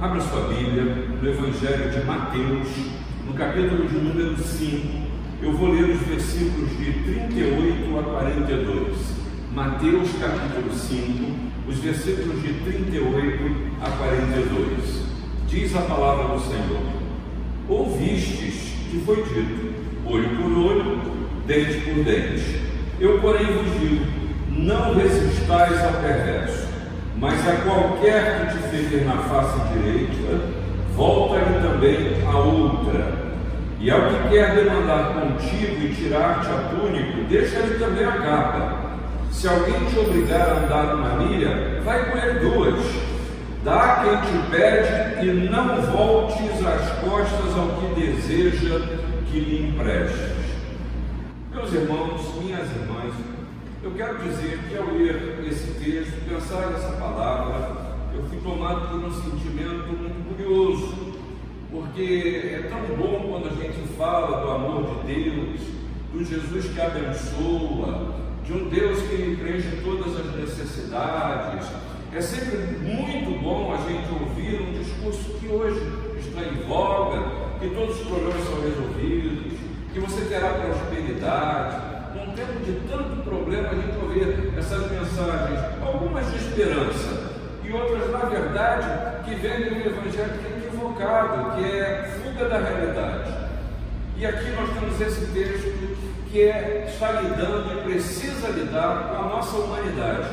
Abra sua Bíblia no Evangelho de Mateus, no capítulo de número 5. Eu vou ler os versículos de 38 a 42. Mateus, capítulo 5, os versículos de 38 a 42. Diz a palavra do Senhor: Ouvistes que foi dito, olho por olho, dente por dente. Eu, porém, vos digo: não resistais ao perverso mas a qualquer que te ferir na face direita, volta-lhe também a outra. E ao que quer demandar contigo e tirar-te a túnica, deixa-lhe também a capa. Se alguém te obrigar a andar uma milha, vai com ele duas. Dá quem te pede e não voltes as costas ao que deseja que lhe emprestes. Meus irmãos, minhas irmãs, eu quero dizer que ao ler esse texto, pensar nessa palavra, eu fui tomado por um sentimento muito curioso, porque é tão bom quando a gente fala do amor de Deus, do Jesus que abençoa, de um Deus que preenche todas as necessidades. É sempre muito bom a gente ouvir um discurso que hoje está em voga, que todos os problemas são resolvidos, que você terá prosperidade, num tempo de tanto problema, a gente ouvir essas mensagens, algumas de esperança e outras, na verdade, que vendem um evangelho que é equivocado, que é fuga da realidade. E aqui nós temos esse texto que é, está lidando e precisa lidar com a nossa humanidade,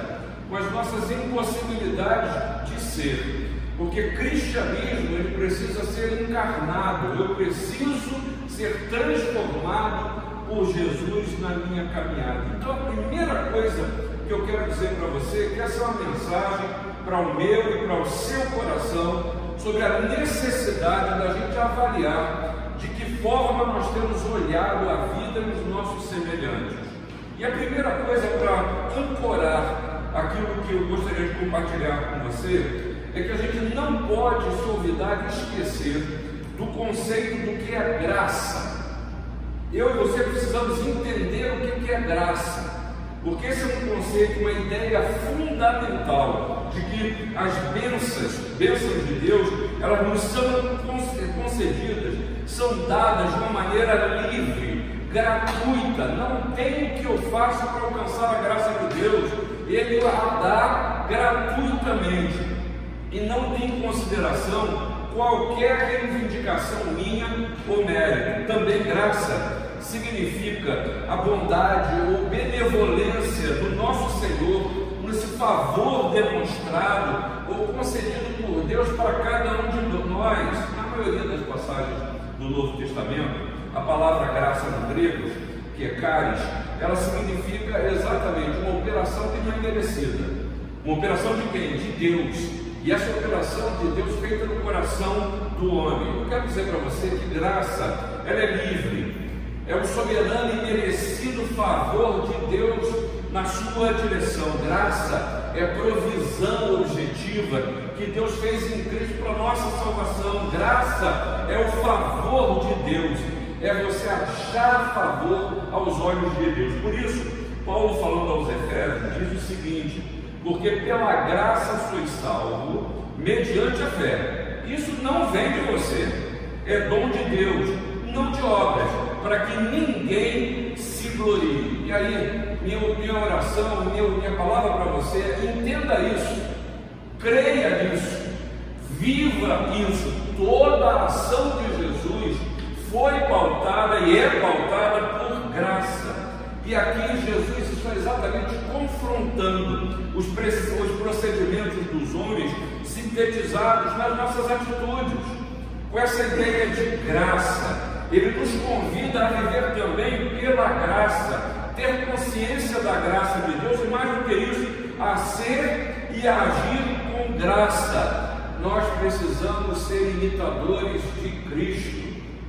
com as nossas impossibilidades de ser. Porque cristianismo ele precisa ser encarnado, eu preciso ser transformado por Jesus na minha caminhada. Então, a primeira coisa que eu quero dizer para você é que essa é uma mensagem para o meu e para o seu coração sobre a necessidade da gente avaliar de que forma nós temos olhado a vida nos nossos semelhantes. E a primeira coisa para ancorar aquilo que eu gostaria de compartilhar com você é que a gente não pode se olvidar de esquecer do conceito do que é graça. Eu e você precisamos entender o que é graça, porque esse é um conceito, uma ideia fundamental de que as bênçãos, bênçãos de Deus, elas nos são concedidas, são dadas de uma maneira livre, gratuita. Não tem o que eu faço para alcançar a graça de Deus, Ele a dá gratuitamente. E não tem em consideração qualquer reivindicação minha ou mérito, também graça significa a bondade ou benevolência do nosso Senhor, nesse favor demonstrado ou concedido por Deus para cada um de nós. Na maioria das passagens do Novo Testamento, a palavra graça no grego, que é caris, ela significa exatamente uma operação que não é merecida. Uma operação de quem? De Deus. E essa operação de Deus feita no coração do homem. Eu quero dizer para você que graça, ela é livre, é o soberano e merecido favor de Deus na sua direção. Graça é provisão objetiva que Deus fez em Cristo para nossa salvação. Graça é o favor de Deus, é você achar favor aos olhos de Deus. Por isso, Paulo falando aos Efésios diz o seguinte: porque pela graça sois salvo mediante a fé. Isso não vem de você, é dom de Deus, não de obras para que ninguém se glorie. E aí, minha, minha oração, minha, minha palavra para você é: entenda isso, creia nisso, viva isso. Toda a ação de Jesus foi pautada e é pautada por graça. E aqui Jesus está exatamente confrontando os, os procedimentos dos homens sintetizados nas nossas atitudes, com essa ideia de graça ele nos convida a viver também pela graça, ter consciência da graça de Deus e mais do que isso, a ser e a agir com graça. Nós precisamos ser imitadores de Cristo,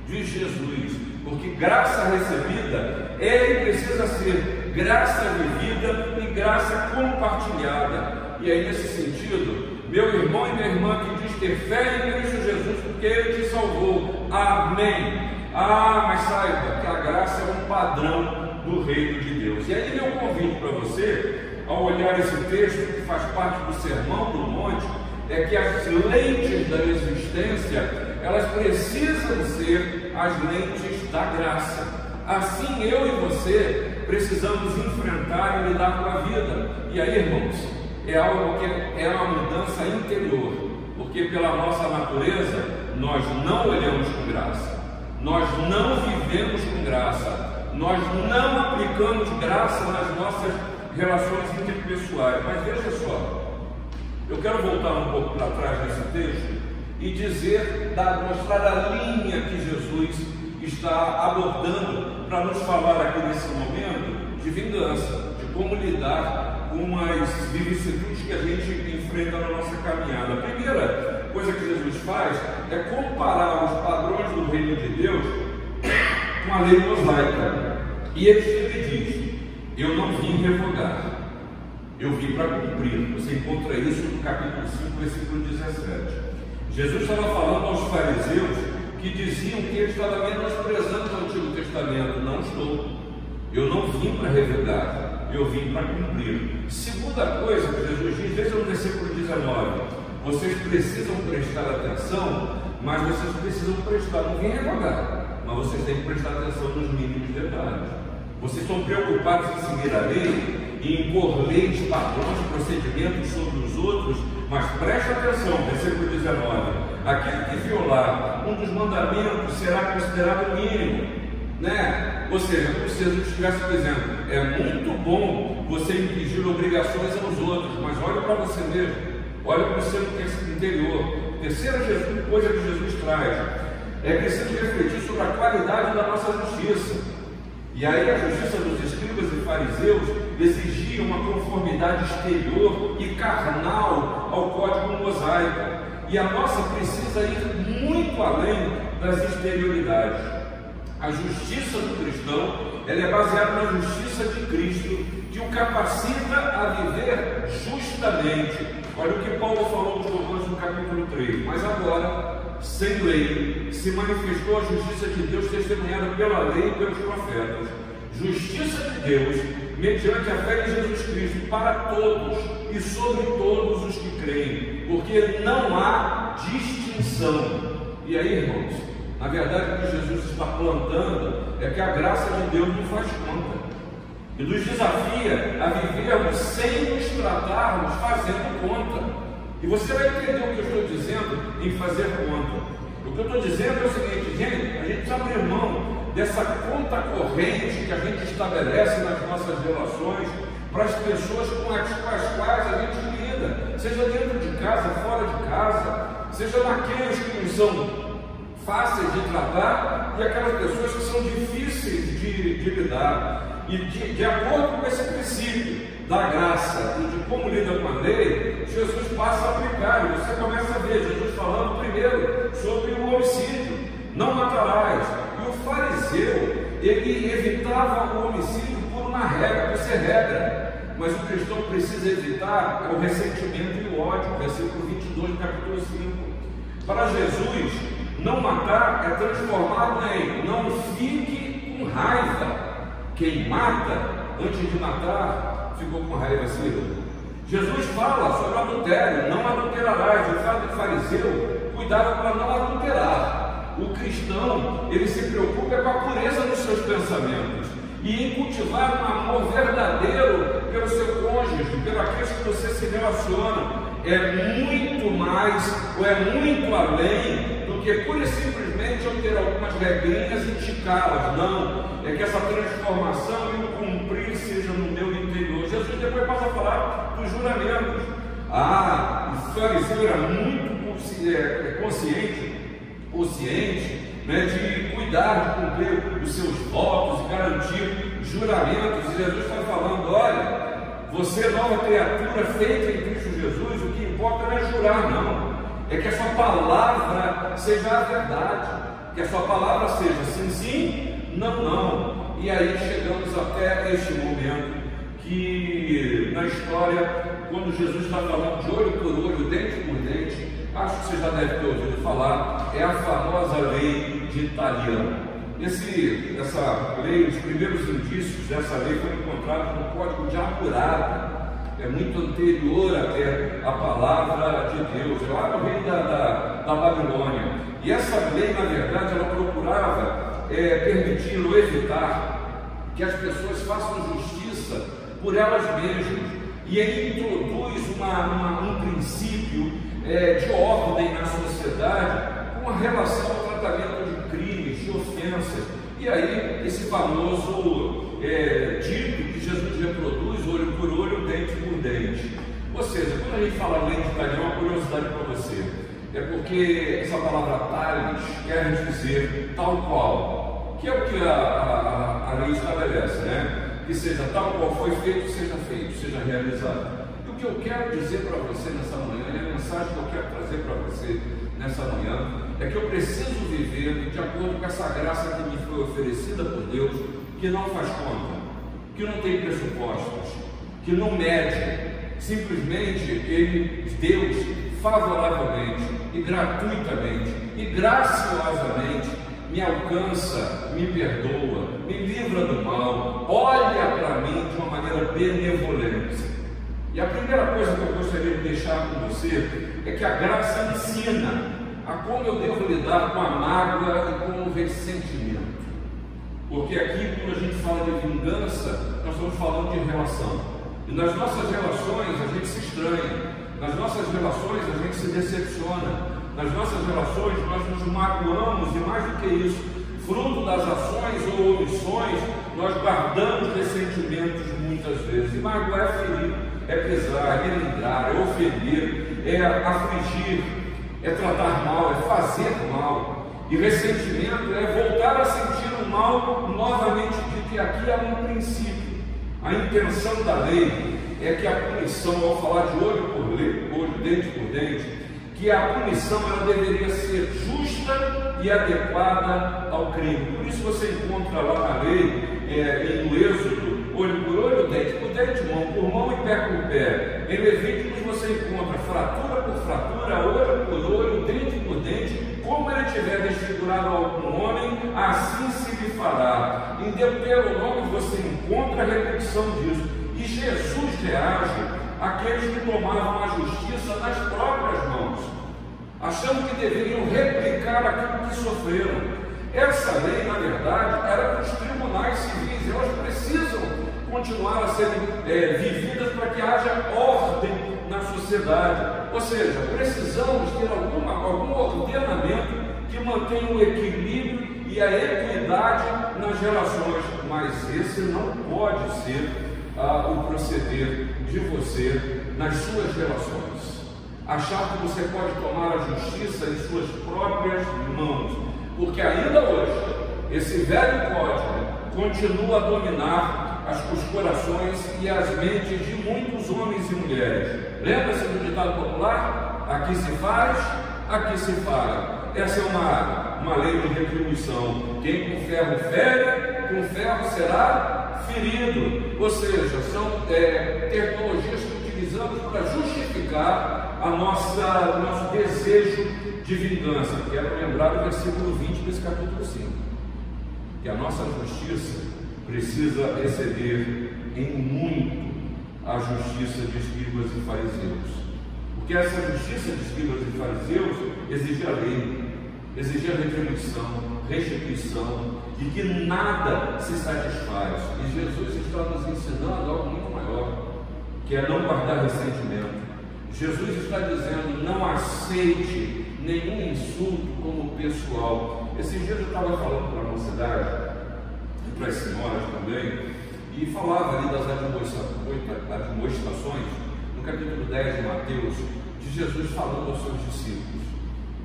de Jesus, porque graça recebida é e precisa ser graça vivida e graça compartilhada. E aí, nesse sentido, meu irmão e minha irmã que diz ter fé em Cristo Jesus, porque Ele te salvou. Amém. Ah, mas saiba que a graça é um padrão do reino de Deus. E aí meu convite para você, ao olhar esse texto que faz parte do Sermão do Monte, é que as lentes da existência, elas precisam ser as lentes da graça. Assim eu e você precisamos enfrentar e lidar com a vida. E aí, irmãos, é algo que é uma mudança interior, porque pela nossa natureza nós não olhamos com graça, nós não vivemos com graça, nós não aplicamos graça nas nossas relações interpessoais. Mas veja só, eu quero voltar um pouco para trás nesse texto e dizer, dar, mostrar a linha que Jesus está abordando para nos falar aqui nesse momento de vingança, de como lidar com as vicissitudes que a gente enfrenta na nossa caminhada. Primeira coisa que Jesus faz é comparar os padrões do reino de Deus com a lei mosaica. E ele sempre diz: Eu não vim revogar, eu vim para cumprir. Você encontra isso no capítulo 5, versículo 17. Jesus estava falando aos fariseus que diziam que ele estava menosprezando o Antigo Testamento. Não estou. Eu não vim para revelar, eu vim para cumprir. Segunda coisa que Jesus diz, veja no versículo 19: vocês precisam prestar atenção, mas vocês precisam prestar, não vim revogar, mas vocês têm que prestar atenção nos mínimos detalhes. Vocês estão preocupados em seguir a lei, e impor leis, padrões, procedimentos sobre os outros, mas preste atenção, versículo 19: aquele que violar um dos mandamentos será considerado mínimo, né? Ou seja, como se Jesus estivesse dizendo: é muito bom você impingir obrigações aos outros, mas olhe para você mesmo, olhe para o seu interior. Terceira coisa que Jesus traz é preciso refletir sobre a qualidade da nossa justiça. E aí a justiça dos escribas e fariseus exigia uma conformidade exterior e carnal ao código mosaico. E a nossa precisa ir muito além das exterioridades. A justiça do cristão ela é baseada na justiça de Cristo, que o capacita a viver justamente. Olha o que Paulo falou nos Romanos no capítulo 3. Mas agora, sem lei, se manifestou a justiça de Deus testemunhada pela lei e pelos profetas. Justiça de Deus mediante a fé em Jesus Cristo, para todos e sobre todos os que creem, porque não há distinção. E aí, irmãos, na verdade o que Jesus está plantando é que a graça de Deus não faz conta. E nos desafia a vivermos sem nos tratarmos fazendo conta. E você vai entender o que eu estou dizendo em fazer conta. O que eu estou dizendo é o seguinte, gente, a gente abrir mão dessa conta corrente que a gente estabelece nas nossas relações para as pessoas com as, quais a gente lida, seja dentro de casa, fora de casa, seja naqueles que são fáceis de tratar e aquelas pessoas que são difíceis de, de lidar. E de, de acordo com esse princípio da graça e de como lida com a lei, Jesus passa a aplicar. E você começa a ver Jesus falando primeiro sobre o homicídio. Não matarás, o fariseu, ele evitava o homicídio por uma regra, por ser regra. Mas o cristão precisa evitar o ressentimento e o ódio, versículo 22 do capítulo 5. Para Jesus, não matar é transformado em não fique com raiva. Quem mata, antes de matar, ficou com raiva, sim. Jesus fala sobre adultério, não adulterarás. O fato do fariseu cuidava para não adulterar o cristão, ele se preocupa com a pureza dos seus pensamentos e em cultivar um amor verdadeiro pelo seu cônjuge, pelo aqueles que você se relaciona. É muito mais, ou é muito além do que pura e simplesmente eu ter algumas regrinhas e ticá-las. Não, é que essa transformação e o cumprir seja no meu interior. Jesus depois passa a falar dos juramentos. Ah, o fariseu era muito é, consciente consciente né, de cuidar de cumprir os seus votos e garantir juramentos. E Jesus está falando: olha, você é nova criatura feita em Cristo Jesus, o que importa não é jurar, não. É que a sua palavra seja a verdade, que a sua palavra seja sim, sim, não, não. E aí chegamos até este momento que na história, quando Jesus está falando de olho por olho, dente por dente, acho que você já deve ter ouvido falar, é a famosa lei de Italiano. Esse, essa lei, os primeiros indícios dessa lei foram encontrados no Código de Hammurabi, é muito anterior até a palavra de Deus, lá no reino da, da, da Babilônia. E essa lei, na verdade, ela procurava é, permitir ou evitar que as pessoas façam justiça por elas mesmas. E ele introduz uma, uma, um princípio é, de ordem na sociedade com relação ao tratamento de crimes, de ofensas. E aí, esse famoso é, dito que Jesus reproduz, olho por olho, dente por dente. Ou seja, quando a gente fala lei de Thalys, uma curiosidade para você. É porque essa palavra Tales quer dizer tal qual, que é o que a, a, a lei estabelece, né? Que seja tal qual foi feito, seja feito, seja realizado. E o que eu quero dizer para você nessa manhã, e a mensagem que eu quero trazer para você nessa manhã, é que eu preciso viver de acordo com essa graça que me foi oferecida por Deus, que não faz conta, que não tem pressupostos, que não mede, simplesmente ele, Deus, favoravelmente e gratuitamente e graciosamente me alcança, me perdoa, me livra do mal, olha para mim de uma maneira benevolente. E a primeira coisa que eu gostaria de deixar com você é que a graça ensina a como eu devo lidar com a mágoa e com o ressentimento. Porque aqui, quando a gente fala de vingança, nós estamos falando de relação. E nas nossas relações a gente se estranha, nas nossas relações a gente se decepciona, nas nossas relações nós nos magoamos e mais do que isso, fruto das ações ou omissões, nós guardamos ressentimentos muitas vezes. E magoar é ferir, é pesar, é melindrar, é ofender, é afligir, é tratar mal, é fazer mal. E ressentimento é voltar a sentir o mal novamente, porque aqui há um princípio. A intenção da lei é que a punição, ao falar de olho por olho, dente por dente, que a punição ela deveria ser justa e adequada ao crime. Por isso você encontra lá na lei, é, no Êxodo, olho por olho, dente por dente, mão por mão e pé por pé. Em Levíticos você encontra fratura por fratura, olho por olho, dente por dente, como ele tiver desfigurado algum homem, assim se lhe fará. Em Deuteronômio você encontra a repetição disso. Jesus reage àqueles que tomavam a justiça nas próprias mãos, achando que deveriam replicar aquilo que sofreram. Essa lei, na verdade, era para os tribunais civis, elas precisam continuar a serem é, vividas para que haja ordem na sociedade. Ou seja, precisamos ter alguma, algum ordenamento que mantenha o equilíbrio e a equidade nas relações, mas esse não pode ser ah, o proceder de você nas suas relações. Achar que você pode tomar a justiça em suas próprias mãos, porque ainda hoje esse velho código continua a dominar os corações e as mentes de muitos homens e mulheres. Lembra-se do ditado popular? Aqui se faz, aqui se paga. Essa é uma, uma lei de retribuição. Quem com ferro fere, com ferro será ferido. Ou seja, são é, tecnologias que utilizamos para justificar a nossa, o nosso desejo de vingança. Quero lembrar o versículo 20 desse capítulo 5. Que a nossa justiça precisa exceder em muito a justiça de escribas e fariseus. Porque essa justiça de escribas e fariseus exigia lei, exigia retribuição, restituição, de que nada se satisfaz. E Jesus está nos ensinando algo muito maior, que é não guardar ressentimento. Jesus está dizendo: não aceite nenhum insulto como pessoal. Esses dias eu estava falando para a mocidade para as senhoras também, e falava ali das admoestações, no capítulo 10 de Mateus, de Jesus falando aos seus discípulos.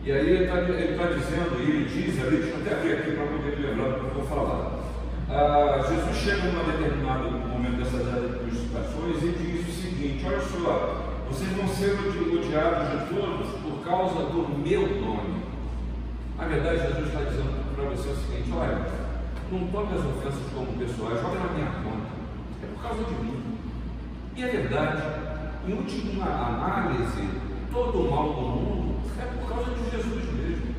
E aí ele está tá dizendo, e ele diz ali, deixa eu até abrir aqui para poder me lembrar do que eu vou falar. Ah, Jesus chega em um determinado momento dessas admoestações e diz o seguinte: Olha só, vocês vão ser odiados de todos por causa do meu nome. Na verdade, Jesus está dizendo para você o seguinte: olha, não tome as ofensas como pessoais, joga na minha conta. É por causa de mim. E é verdade, em última análise, todo o mal do mundo é por causa de Jesus mesmo.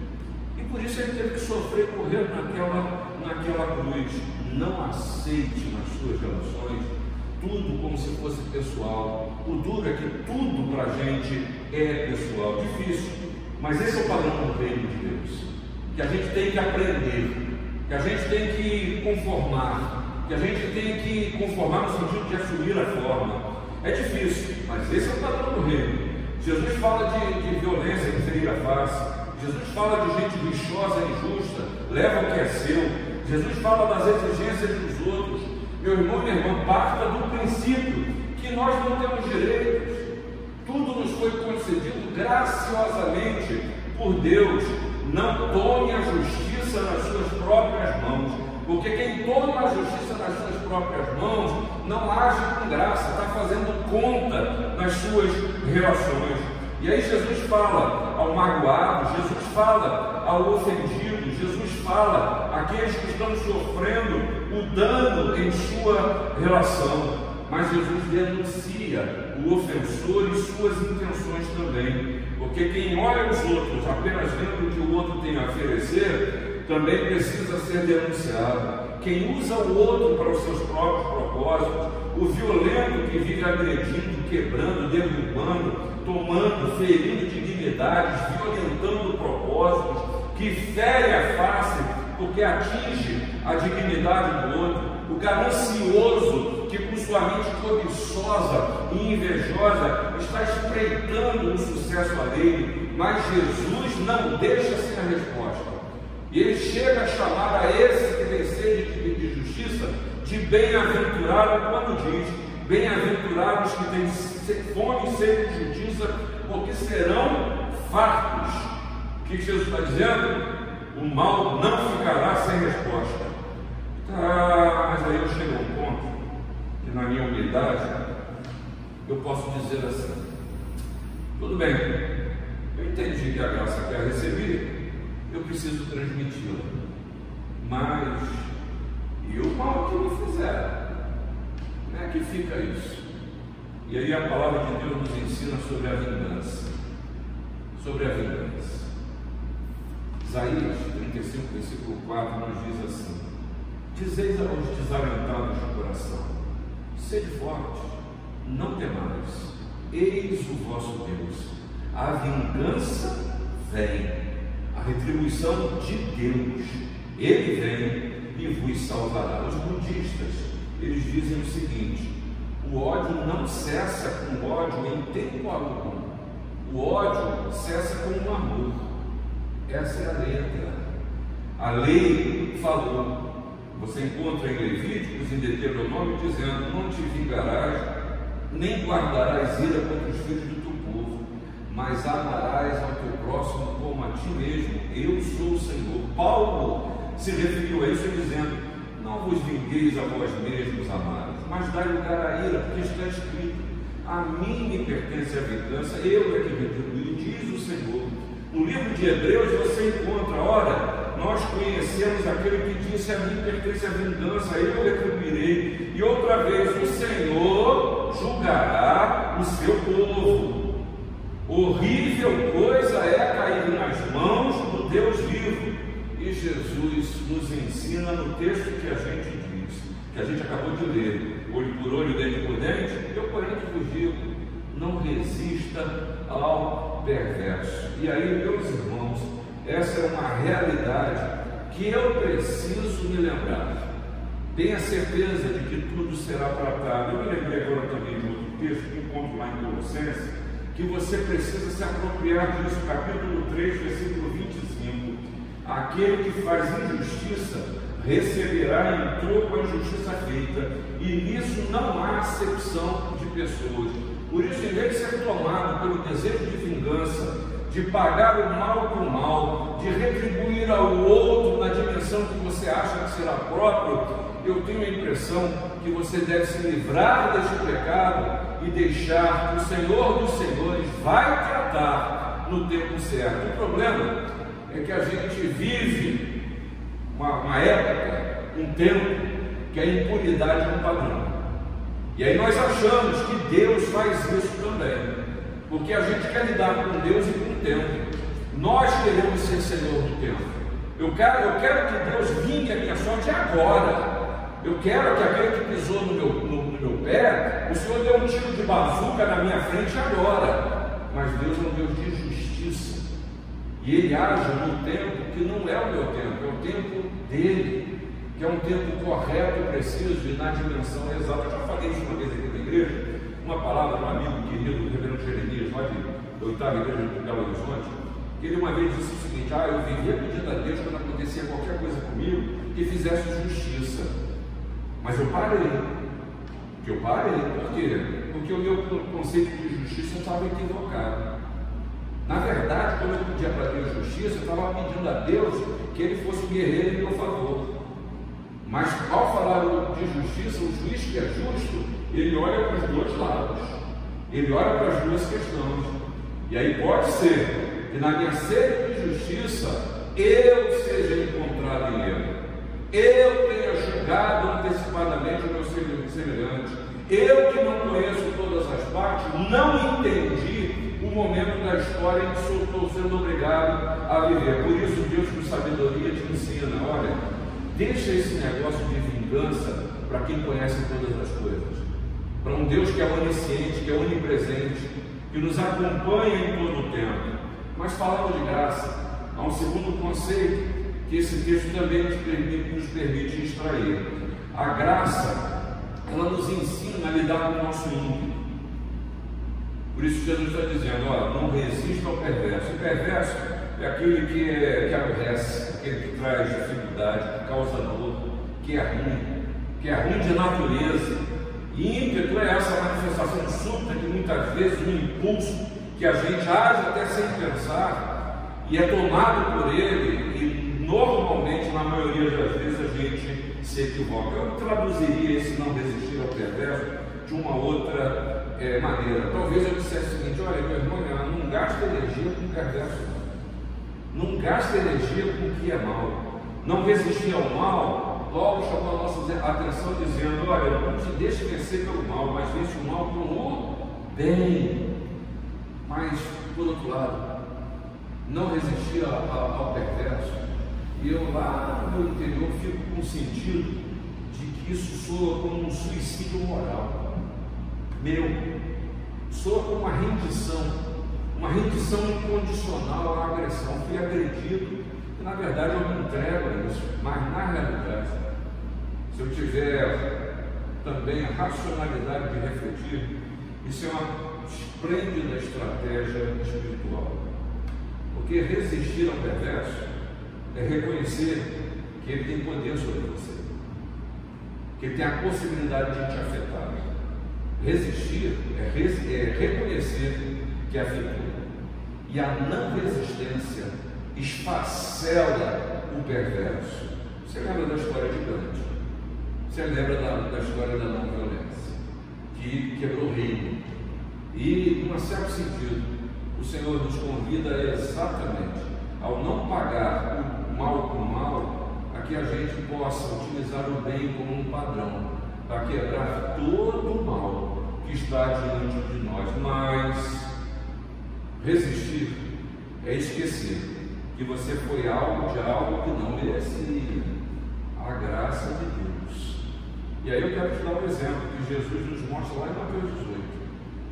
E por isso ele teve que sofrer correr naquela, naquela cruz. Não aceite nas suas relações tudo como se fosse pessoal. O duro é que tudo para a gente é pessoal. Difícil, Mas esse é o padrão do reino de Deus. Que a gente tem que aprender, que a gente tem que conformar, que a gente tem que conformar no sentido de assumir a forma. É difícil, mas esse é o padrão do reino. Jesus fala de, de violência que ferir a face. Jesus fala de gente lixosa e injusta, leva o que é seu. Jesus fala das exigências dos outros. Meu irmão e minha irmã, parta do princípio que nós não temos direitos. Tudo nos foi concedido graciosamente por Deus. Não tome a justiça nas suas próprias mãos, porque quem toma a justiça nas suas próprias mãos não age com graça, está fazendo conta nas suas relações. E aí Jesus fala ao magoado, Jesus fala ao ofendido, Jesus fala àqueles que estão sofrendo o dano em sua relação. Mas Jesus denuncia o ofensor e suas intenções também. Porque quem olha os outros apenas vendo o que o outro tem a oferecer, também precisa ser denunciado. Quem usa o outro para os seus próprios propósitos, o violento que vive agredindo, quebrando, derrubando, tomando, ferindo dignidades, violentando propósitos, que fere a face porque atinge a dignidade do outro, o ganancioso que com sua mente cobiçosa e invejosa está espreitando o sucesso alheio, mas Jesus não deixa sem a resposta. E ele chega a chamar a esse que tem sede de, de justiça de bem-aventurado quando diz: Bem-aventurados que têm fome e sede de justiça, porque serão fartos. O que Jesus está dizendo? O mal não ficará sem resposta. Ah, mas aí eu chego a um ponto que, na minha humildade, eu posso dizer assim: tudo bem, eu entendi que a graça que eu recebi eu preciso transmiti-la. Mas, e o mal que me fizeram? Como é que fica isso? E aí a palavra de Deus nos ensina sobre a vingança. Sobre a vingança. Isaías 35, versículo 4 nos diz assim: Dizeis aos desalentados de coração: Sede fortes, não temais, eis o vosso Deus. A vingança vem a retribuição de Deus. Ele vem e vos salvará. Os budistas, eles dizem o seguinte: o ódio não cessa com ódio em tempo algum. O ódio cessa com o amor. Essa é a letra. A lei falou. Você encontra em Levíticos e Deuteronômio dizendo: Não te vingarás, nem guardarás ira contra os filhos do mas amarás ao teu próximo como a ti mesmo. Eu sou o Senhor. Paulo se referiu a isso dizendo: Não vos vingueis a vós mesmos, amados, mas dai lugar à ira, porque está escrito: A mim me pertence a vingança, eu é que retribuí, diz o Senhor. No livro de Hebreus você encontra, ora, nós conhecemos aquele que disse: A mim pertence a vingança, eu retribuirei. E outra vez, o Senhor julgará o seu povo. Horrível coisa é cair nas mãos do Deus vivo. E Jesus nos ensina no texto que a gente diz, que a gente acabou de ler, olho por olho, dente por dente, eu porém que vos não resista ao perverso. E aí, meus irmãos, essa é uma realidade que eu preciso me lembrar. Tenha certeza de que tudo será tratado. Eu me lembrei agora também de outro texto que encontro lá em Colossenses, que você precisa se apropriar disso, capítulo 3, versículo 25. Aquele que faz injustiça receberá em troco a injustiça feita, e nisso não há acepção de pessoas. Por isso, em vez de ser tomado pelo desejo de vingança, de pagar o mal com o mal, de retribuir ao outro na dimensão que você acha que será próprio, eu tenho a impressão que você deve se livrar deste pecado e deixar que o Senhor dos Senhores vai tratar no tempo certo. O problema é que a gente vive uma, uma época, um tempo, que a impunidade é um padrão. E aí nós achamos que Deus faz isso também, porque a gente quer lidar com Deus e com o tempo. Nós queremos ser Senhor do tempo. Eu quero, eu quero que Deus vingue a minha sorte agora. Eu quero que aquele que pisou no meu, no, no meu pé, o Senhor deu um tiro de bazuca na minha frente agora. Mas Deus é um Deus de justiça. E ele age no tempo que não é o meu tempo, é o tempo dele, que é um tempo correto, preciso e na dimensão exata. Eu já falei isso uma vez aqui na igreja, uma palavra de um amigo querido, o reverendo Jeremias, lá de oitava igreja de Belo Horizonte, ele uma vez disse o seguinte: Ah, eu vivia pedindo a Deus quando acontecia qualquer coisa comigo que fizesse justiça. Mas eu parei. Eu parei, por quê? Porque o meu conceito de justiça estava equivocado. Na verdade, quando eu pedia para Deus justiça, eu estava pedindo a Deus que ele fosse guerreiro em meu favor. Mas ao falar de justiça, o juiz que é justo, ele olha para os dois lados. Ele olha para as duas questões. E aí pode ser que na minha sede de justiça eu seja encontrado em erro. Eu tenha antecipadamente o meu semelhante. Eu que não conheço todas as partes, não entendi o momento da história em que estou sendo obrigado a viver. Por isso Deus com sabedoria te ensina, olha, deixa esse negócio de vingança para quem conhece todas as coisas. Para um Deus que é onisciente, que é onipresente, que nos acompanha em todo o tempo. Mas falando de graça, há um segundo conceito que esse texto também nos permite, nos permite extrair. A graça, ela nos ensina a lidar com o nosso íntimo. Por isso Jesus está dizendo, olha, não resista ao perverso. O perverso é aquele que, é, que aborrece, aquele que traz dificuldade, que causa dor, que é ruim, que é ruim de natureza. E ímpeto é essa manifestação súbita que muitas vezes um impulso que a gente age até sem pensar e é tomado por ele e normalmente, na maioria das vezes, a gente se equivoca. Eu traduziria esse não resistir ao perverso de uma outra é, maneira. Talvez eu dissesse o seguinte, olha meu irmão, não gasta energia com o perverso. Não gasta energia com o que é mal. Não resistir ao mal, logo chamou a nossa atenção dizendo, olha, não te deixe vencer pelo mal, mas vence o mal com o bem. Mas, por outro lado, não resistir ao, ao perverso. E eu lá no meu interior fico com o sentido de que isso soa como um suicídio moral. Meu, soa como uma rendição uma rendição incondicional à agressão. Fui agredido e, na verdade, eu me entrego a isso. Mas, na realidade, se eu tiver também a racionalidade de refletir, isso é uma esplêndida estratégia espiritual. Porque resistir ao perverso é reconhecer que ele tem poder sobre você, que ele tem a possibilidade de te afetar. Resistir é, é reconhecer que afetou. E a não resistência esfacela o perverso. Você lembra da história de Gandhi? Você lembra da, da história da não violência, que quebrou o reino. E, em um certo sentido, o Senhor nos convida exatamente ao não pagar o mal com mal, a que a gente possa utilizar o bem como um padrão para quebrar todo o mal que está diante de nós. Mas Resistir é esquecer que você foi algo de algo que não mereceria. A graça de Deus. E aí eu quero te dar um exemplo que Jesus nos mostra lá em Mateus 18,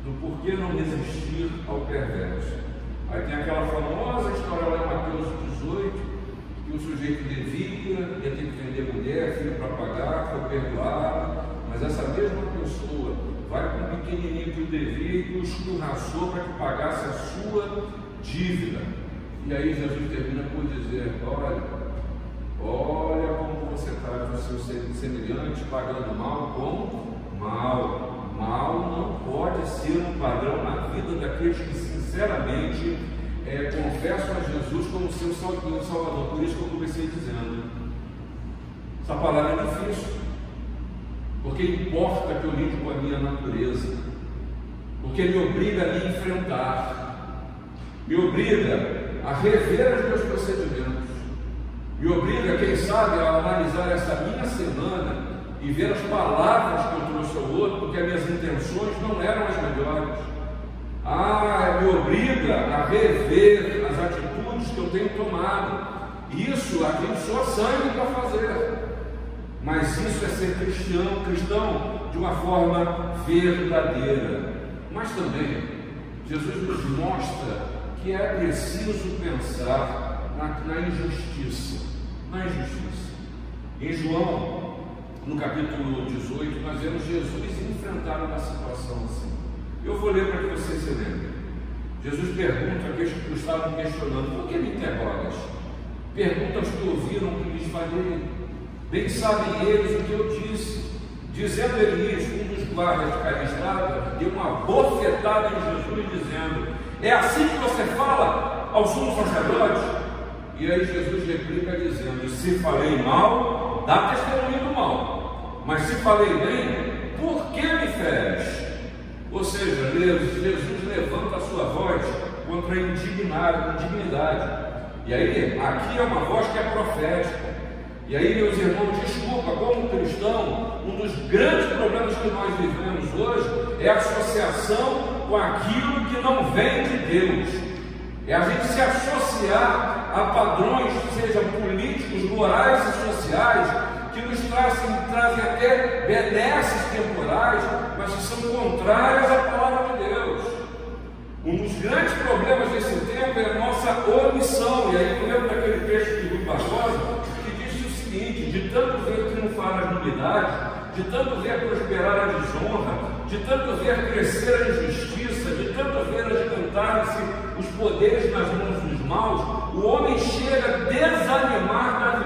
do porquê não resistir ao perverso. Aí tem aquela famosa história lá em Mateus 18, que o sujeito devia, ia ter que vender mulher, filho para pagar, foi perdoado, mas essa mesma pessoa vai com um pequenininho que devia e o escurraçou para que pagasse a sua dívida. E aí Jesus termina por dizer: Olha, olha como você traz o seu semelhante pagando mal com mal. Mal não pode ser um padrão na vida daqueles que sinceramente é, a Jesus como seu Salvador. Por isso que eu comecei dizendo. Essa palavra é difícil porque importa que eu lide com a minha natureza, porque me obriga a me enfrentar, me obriga a rever os meus procedimentos, me obriga, quem sabe, a analisar essa minha semana e ver as palavras que eu trouxe ao outro, porque as minhas intenções não eram as melhores. Ah, me obriga a rever as atitudes que eu tenho tomado. Isso a gente só sangue para fazer. Mas isso é ser cristão, cristão de uma forma verdadeira. Mas também, Jesus nos mostra que é preciso pensar na, na injustiça. Na injustiça. Em João, no capítulo 18, nós vemos Jesus enfrentar uma situação assim. Eu vou ler para que você se lembre. Jesus pergunta àqueles que estavam questionando: Por que me interrogas? Pergunta aos que ouviram o que lhes falei. Bem sabem eles o que eu disse. Dizendo Elias, um dos guardas cada estrada, deu uma bofetada em Jesus, dizendo: É assim que você fala aos sumos sacerdotes? E aí Jesus replica dizendo: Se falei mal, dá testemunho do mal. Mas se falei bem, por que me feres? Ou seja, Jesus levanta a sua voz contra a indignidade. E aí, aqui é uma voz que é profética. E aí, meus irmãos, desculpa, como cristão, um dos grandes problemas que nós vivemos hoje é a associação com aquilo que não vem de Deus. É a gente se associar a padrões, sejam políticos, morais e sociais, que nos trazem, trazem até benesses temporais, mas que são contrárias à palavra de Deus. Um dos grandes problemas desse tempo é a nossa omissão. E aí eu lembro daquele texto de Rui Barbosa que diz o seguinte: de tanto ver triunfar as nulidades, de tanto ver prosperar a desonra, de tanto ver crescer a injustiça, de tanto ver agigantarem-se os poderes nas mãos dos maus, o homem chega a desanimar da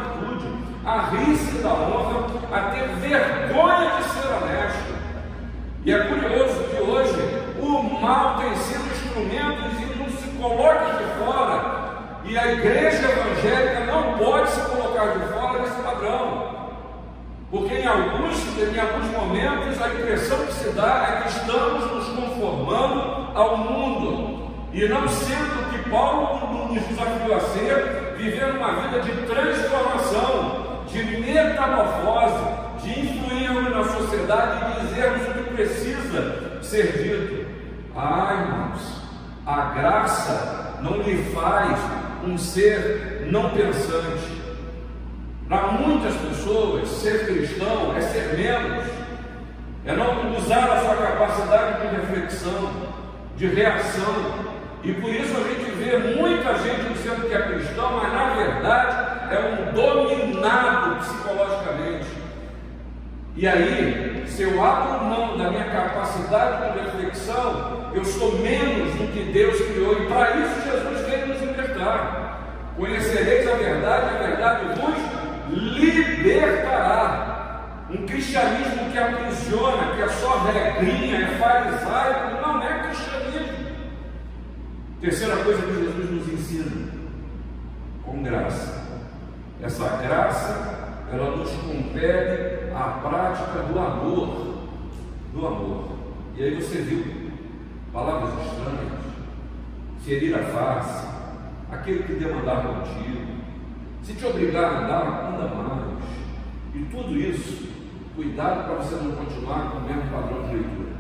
a rir-se da honra, a ter vergonha de ser honesto. E é curioso que hoje o mal tem sido instrumento e não se coloque de fora. E a igreja evangélica não pode se colocar de fora desse padrão. Porque em alguns, em alguns momentos a impressão que se dá é que estamos nos conformando ao mundo. E não sendo que Paulo nos desafiou a ser, vivendo uma vida de transformação, de metamorfose, de influirmos na sociedade e dizermos o que precisa ser dito. Ah, irmãos, a graça não lhe faz um ser não pensante. Para muitas pessoas, ser cristão é ser menos, é não usar a sua capacidade de reflexão, de reação. E por isso a gente vê muita gente dizendo que é cristão, mas na verdade é um dominado psicologicamente. E aí, se eu abro mão da minha capacidade de reflexão, eu sou menos do que Deus criou, e para isso Jesus veio nos libertar. Conhecereis a verdade, a verdade vos libertará. Um cristianismo que aprisiona, que é só regrinha, é farisaico, não é cristianismo. Terceira coisa que Jesus nos ensina, com graça. Essa graça, ela nos compele à prática do amor, do amor. E aí você viu palavras estranhas, ferir a face, aquele que demandar contigo, se te obrigar a andar, anda mais. E tudo isso, cuidado para você não continuar com o mesmo padrão de leitura.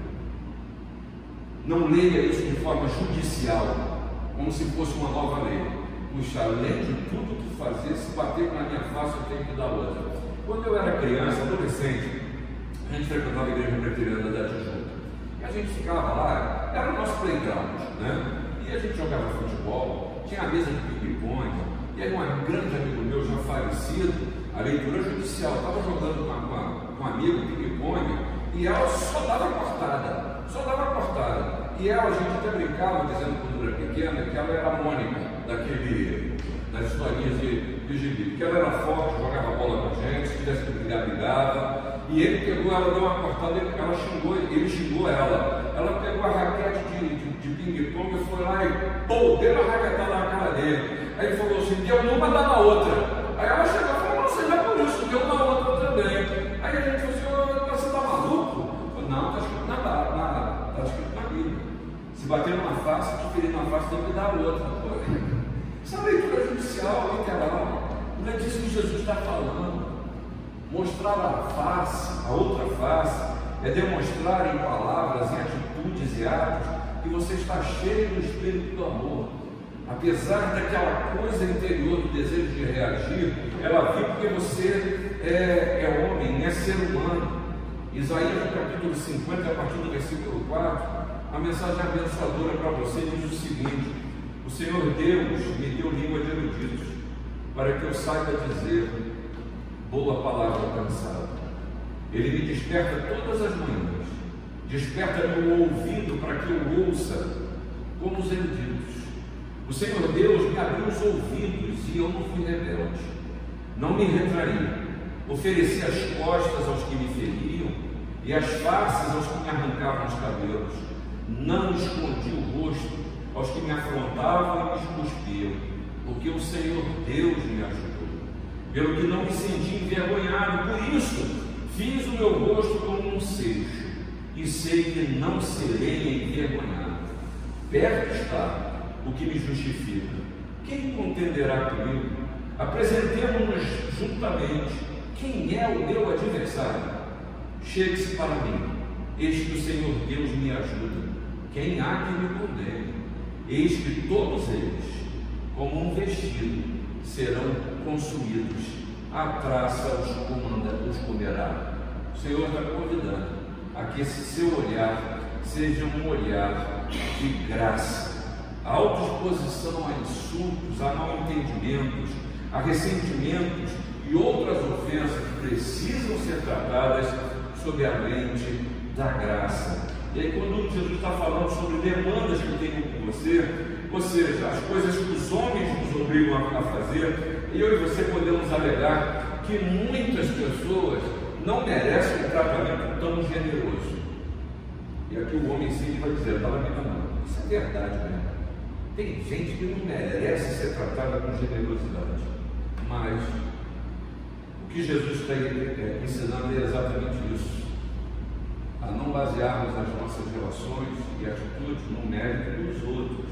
Não leia isso de forma judicial, como se fosse uma nova lei. Puxa, além de tudo que fazer, se bater na minha face, tenho que dar outra. Quando eu era criança, adolescente, a gente frequentava a igreja preteriana da Tijuca. E a gente ficava lá, era o nosso playground, né? E a gente jogava futebol, tinha a mesa de ping-pong, e aí um grande amigo meu já falecido, a leitura judicial, estava jogando com, um amigo ping-pong, e ela só dava cortada, só dava cortada. E ela, a gente até brincava, dizendo quando era pequena, que ela era Mônica, daquele, das historinhas de, de gibi, porque ela era forte, jogava bola com a gente, se tivesse que brigar, brigava, e ele pegou, ela deu uma cortada, ela xingou, ele xingou ela. Ela pegou a raquete de, de, de ping-pong e foi lá e pô, deu uma raquetada na cara dele. Aí ele falou assim, deu numa, dá na outra. Está falando. Mostrar a face, a outra face, é demonstrar em palavras, em atitudes e atos que você está cheio do espírito do amor. Apesar daquela coisa interior do desejo de reagir, ela vem porque você é, é homem, é ser humano. Isaías, no capítulo 50, a partir do versículo 4, a mensagem abençoadora para você diz o seguinte: O Senhor Deus me deu língua de eruditos, para que eu saiba dizer boa palavra alcançada. Ele me desperta todas as manhãs, desperta meu ouvido para que eu ouça como os eruditos. O Senhor Deus me abriu os ouvidos e eu não fui rebelde. Não me retraí. Ofereci as costas aos que me feriam e as faces aos que me arrancavam os cabelos. Não escondi o rosto aos que me afrontavam e me cuspiam, porque o Senhor Deus me ajudou. Pelo que não me senti envergonhado, por isso fiz o meu rosto como um seixo, e sei que não serei envergonhado. Perto está o que me justifica. Quem contenderá comigo? Apresentemos-nos juntamente. Quem é o meu adversário? Chegue-se para mim. Eis que o Senhor Deus me ajuda. Quem há que me condene? Eis que todos eles, como um vestido, serão consumidos. A traça os, comerá. O Senhor está convidando a que esse seu olhar seja um olhar de graça a autoexposição a insultos, a mal entendimentos, a ressentimentos e outras ofensas precisam ser tratadas sob a lente da graça. E aí, quando Jesus está falando sobre demandas que eu tenho com você, ou seja, as coisas que os homens nos obrigam a fazer, eu e você podemos alegar que muitas pessoas não merecem um tratamento tão generoso. E aqui o homem sim vai dizer, na minha mão. Isso é verdade mesmo. Tem gente que não merece ser tratada com generosidade, mas o que Jesus está é, ensinando é exatamente isso. A não basearmos as nossas relações e atitudes no mérito dos outros.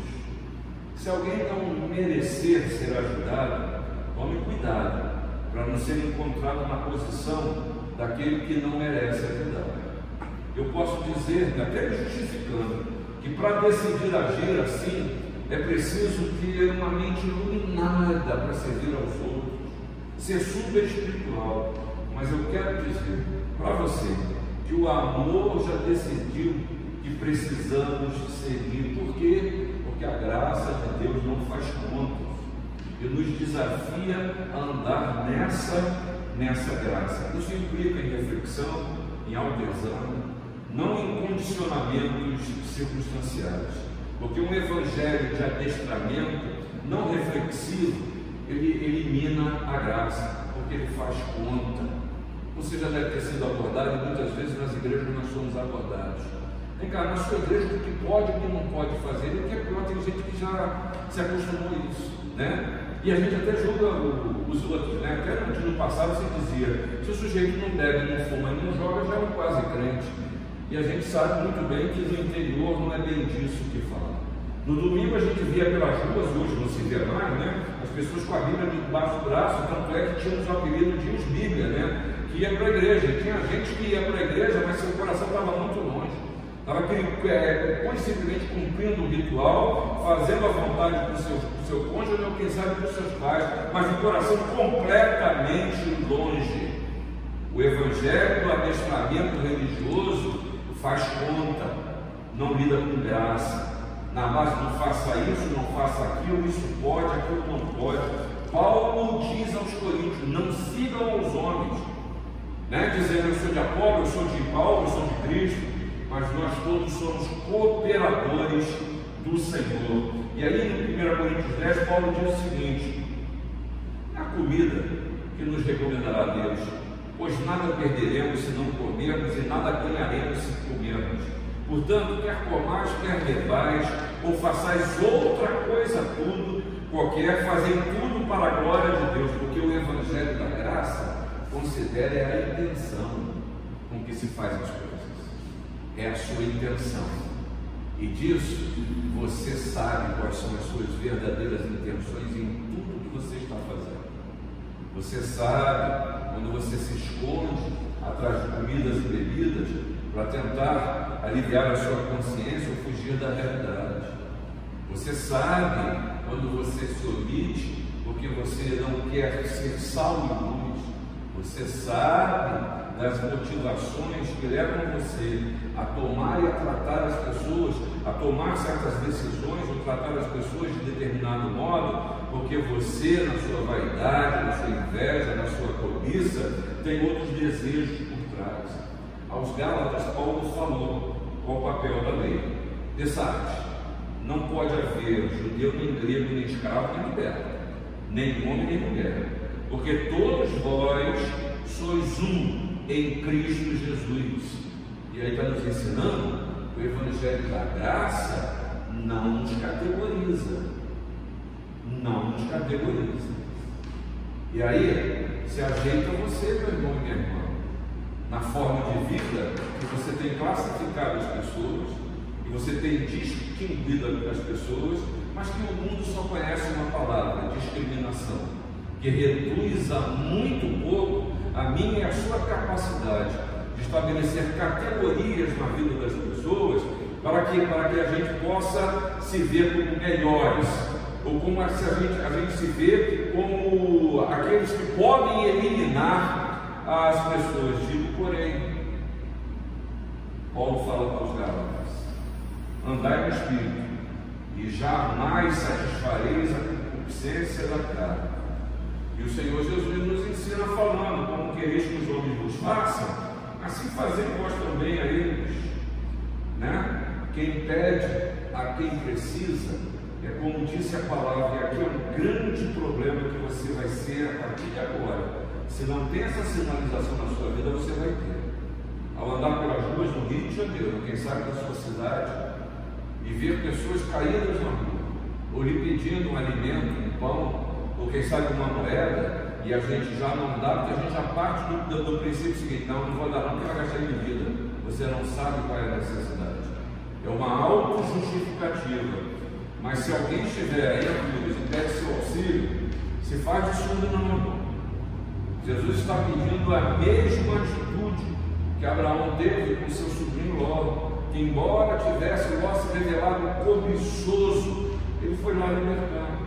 Se alguém não merecer ser ajudado, tome cuidado para não ser encontrado na posição daquele que não merece ajudar. Eu posso dizer, até justificando, que para decidir agir assim, é preciso ter uma mente iluminada para servir aos outros, ser super espiritual. Mas eu quero dizer para você que o amor já decidiu que precisamos seguir. Por quê? A graça de Deus não faz contas e nos desafia a andar nessa, nessa graça. Isso implica em reflexão, em autoexame, não em condicionamentos circunstanciais. Porque um evangelho de adestramento não reflexivo, ele elimina a graça, porque ele faz conta. Você já deve ter sido abordado muitas vezes nas igrejas nós somos abordados. Na sua igreja o que pode e o que não pode fazer, e o que é pior, tem gente que já se acostumou a isso, né? E a gente até julga os outros, né? Até no dia passado você dizia, se o sujeito não bebe, não fuma e não joga, já é um quase crente. E a gente sabe muito bem que no interior não é bem disso que fala. No domingo a gente via pelas ruas, hoje não se vê mais, né? As pessoas com a Bíblia debaixo do braço, tanto é que tínhamos o apelido de os Bíblia, né? Que ia para a igreja. Tinha gente que ia para a igreja, mas seu coração estava muito longe. Estava é, simplesmente cumprindo o ritual, fazendo a vontade do seu, do seu cônjuge ou quem sabe dos seus pais, mas o coração completamente longe. O evangelho, o adestramento religioso faz conta, não lida com graça na base não faça isso, não faça aquilo, isso pode, aquilo não pode. Paulo diz aos coríntios: não sigam os homens, né? dizendo eu sou de Apolo, eu sou de Paulo, eu sou de Cristo, mas nós todos somos cooperadores do Senhor. E aí no 1 Coríntios 10, Paulo diz o seguinte: a comida que nos recomendará Deus, pois nada perderemos se não comermos e nada ganharemos se comermos. Portanto, quer comais, quer bebais, ou façais outra coisa tudo, qualquer, fazei tudo para a glória de Deus, porque o Evangelho da Graça considera a intenção com que se faz as coisas. É a sua intenção. E disso você sabe quais são as suas verdadeiras intenções em tudo que você está fazendo. Você sabe quando você se esconde atrás de comidas e bebidas para tentar aliviar a sua consciência ou fugir da realidade. Você sabe quando você se omite porque você não quer ser sal e luz. Você sabe das motivações que levam você a tomar e a tratar as pessoas, a tomar certas decisões ou tratar as pessoas de determinado modo, porque você, na sua vaidade, na sua inveja, na sua cobiça, tem outros desejos por trás. Aos Gálatas, Paulo falou qual o papel da lei. Dessarte, não pode haver judeu, nem grego, nem escravo, nem liberto, nem homem, nem mulher, porque todos vós sois um em Cristo Jesus. E aí está nos ensinando o Evangelho da Graça não nos categoriza. Não nos categoriza. E aí, se ajeita você, meu irmão e minha irmã, na forma de vida que você tem classificado as pessoas, e você tem distinguido as pessoas, mas que o mundo só conhece uma palavra: discriminação, que reduz a muito pouco a minha e a sua capacidade de estabelecer categorias na vida das pessoas para que, para que a gente possa se ver como melhores, ou como se a gente, a gente se vê como aqueles que podem eliminar as pessoas. Digo, porém, Paulo fala para os Gálatas: andai no Espírito, e jamais satisfareis a concupiscência da carne e o Senhor Jesus nos ensina falando, como quereis que os homens vos façam, assim fazer vós também a eles. Né? Quem pede a quem precisa, é como disse a palavra, e aqui é um grande problema que você vai ser a partir de agora. Se não tem essa sinalização na sua vida, você vai ter. Ao andar pelas ruas do Rio de Janeiro, quem sabe da sua cidade, e ver pessoas caídas na rua, ou lhe pedindo um alimento, um pão, ou quem sabe uma moeda, e a gente já não dá, porque a gente já parte do, do, do princípio seguinte, não, não vou dar não, porque vai gastar em bebida. Você não sabe qual é a necessidade. É uma auto-justificativa. Mas se alguém estiver aí, amigos, e pede seu auxílio, se faz de surdo na mão. Jesus está pedindo a mesma atitude que Abraão teve com seu sobrinho Ló, que embora tivesse Ló se revelado cobiçoso, ele foi lá libertar.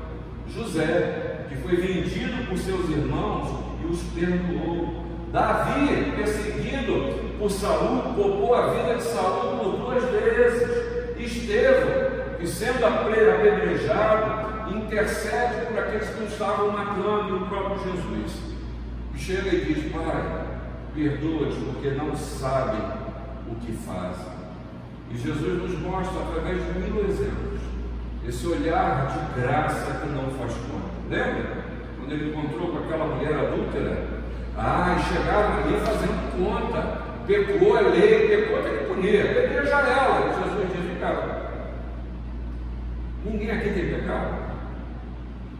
José que foi vendido por seus irmãos e os perdoou. Davi, perseguido por Saul, poupou a vida de Saul por duas vezes. Estevão, que sendo apedrejado, intercede por aqueles que estavam matando, e o próprio Jesus. E chega e diz: Pai, perdoa-te, porque não sabem o que fazem. E Jesus nos mostra, através de mil exemplos, esse olhar de graça que não faz conta. Lembra? Quando ele encontrou com aquela mulher adúltera? Ah, e chegaram ali fazendo conta. Pecou a lei, pecou, tem que punir. Apedreja ela. E Jesus disse, cara, ninguém aqui tem pecado.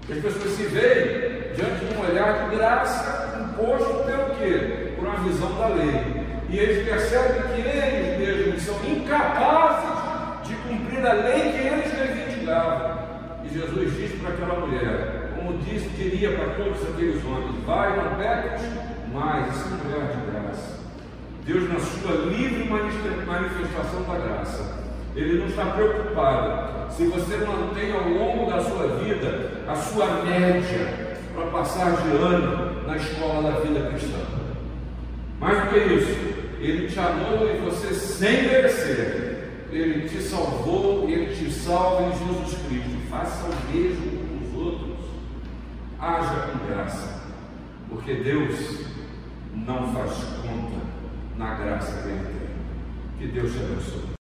As pessoas se veem diante de um olhar de graça imposto pelo quê? Por uma visão da lei. E eles percebem que eles mesmos são incapazes de cumprir a lei que eles reivindicavam. E Jesus disse para aquela mulher: como disse, diria para todos aqueles homens: vai, não peques mais, isso é um lugar de graça. Deus, na sua livre manifestação da graça, Ele não está preocupado se você mantém ao longo da sua vida a sua média para passar de ano na escola da vida cristã. Mais do que isso, Ele te amou e você, sem merecer, Ele te salvou Ele te salva em Jesus Cristo. Faça o mesmo haja com graça, porque Deus não faz conta na graça que Ele tem. Que Deus te abençoe.